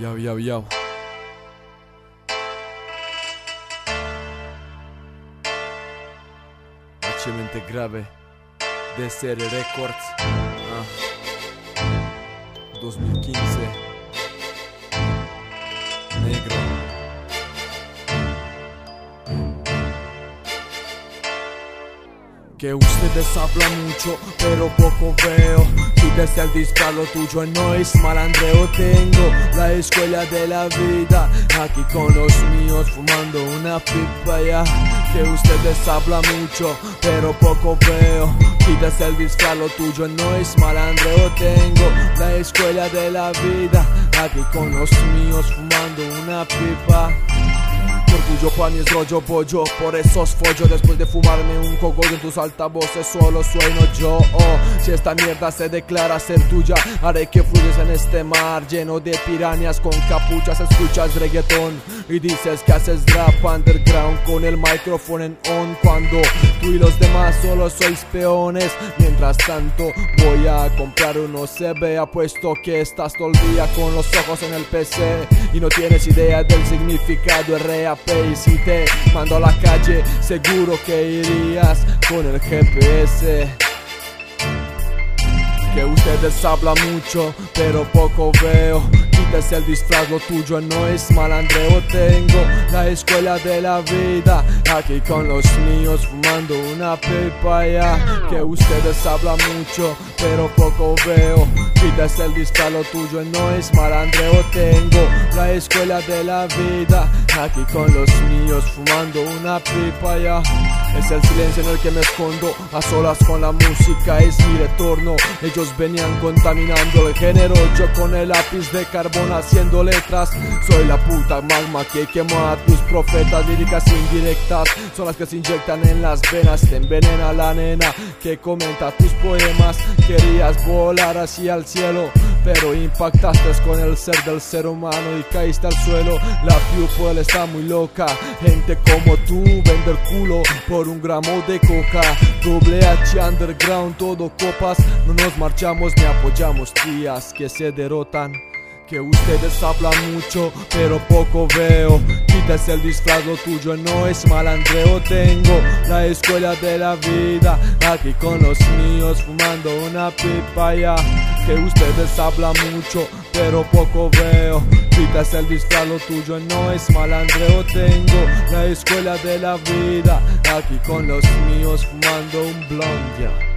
Yo, yo, yo. H grave. DCR Records. Ah. 2015. Negro. Que ustedes hablan mucho, pero poco veo. Quítese el disfraz, lo tuyo no es malandreo. Tengo la escuela de la vida. Aquí con los míos fumando una pipa ya. Que ustedes hablan mucho, pero poco veo. Quítese el disfraz, lo tuyo no es malandreo. Tengo la escuela de la vida. Aquí con los míos fumando una pipa. Orgullo pa' es rollo pollo, por esos follo Después de fumarme un cogollo en tus altavoces solo sueno yo. Oh, Si esta mierda se declara ser tuya Haré que fluyes en este mar lleno de pirañas con capuchas. Escuchas reggaetón y dices que haces rap underground Con el micrófono en on cuando tú y los demás solo sois peones. Mientras tanto voy a comprar uno CB Apuesto que estás todo el día con los ojos en el PC Y no tienes idea del significado RAP y si te mando a la calle, seguro que irías con el GPS. Que ustedes hablan mucho, pero poco veo. Quítese el disfraz, tuyo no es malandreo. Tengo la escuela de la vida, aquí con los míos fumando una pipa ya. Que ustedes hablan mucho, pero poco veo. Quítese el disfraz, lo tuyo no es malandreo. Tengo la escuela de la vida, aquí con los míos fumando una pipa ya. Es el silencio en el que me escondo, a solas con la música, es mi retorno. Ellos venían contaminando el género, yo con el lápiz de carbón haciendo letras. Soy la puta magma que quema a tus profetas, líricas indirectas, son las que se inyectan en las venas, te envenena la nena que comenta tus poemas. Querías volar hacia el cielo, pero impactaste con el ser del ser humano y caíste al suelo. La people está muy loca, gente como tú, vender culo por un gramo de coca. Doble H underground, todo copas, no nos marchamos ni apoyamos tías que se derrotan. Que ustedes hablan mucho, pero poco veo. Quítese el disfraz, lo tuyo no es malandreo. Tengo la escuela de la vida, aquí con los míos fumando una pipa ya. Que ustedes hablan mucho, pero poco veo. Quítese el disfraz, lo tuyo no es malandreo. Tengo la escuela de la vida, aquí con los míos fumando un blond ya.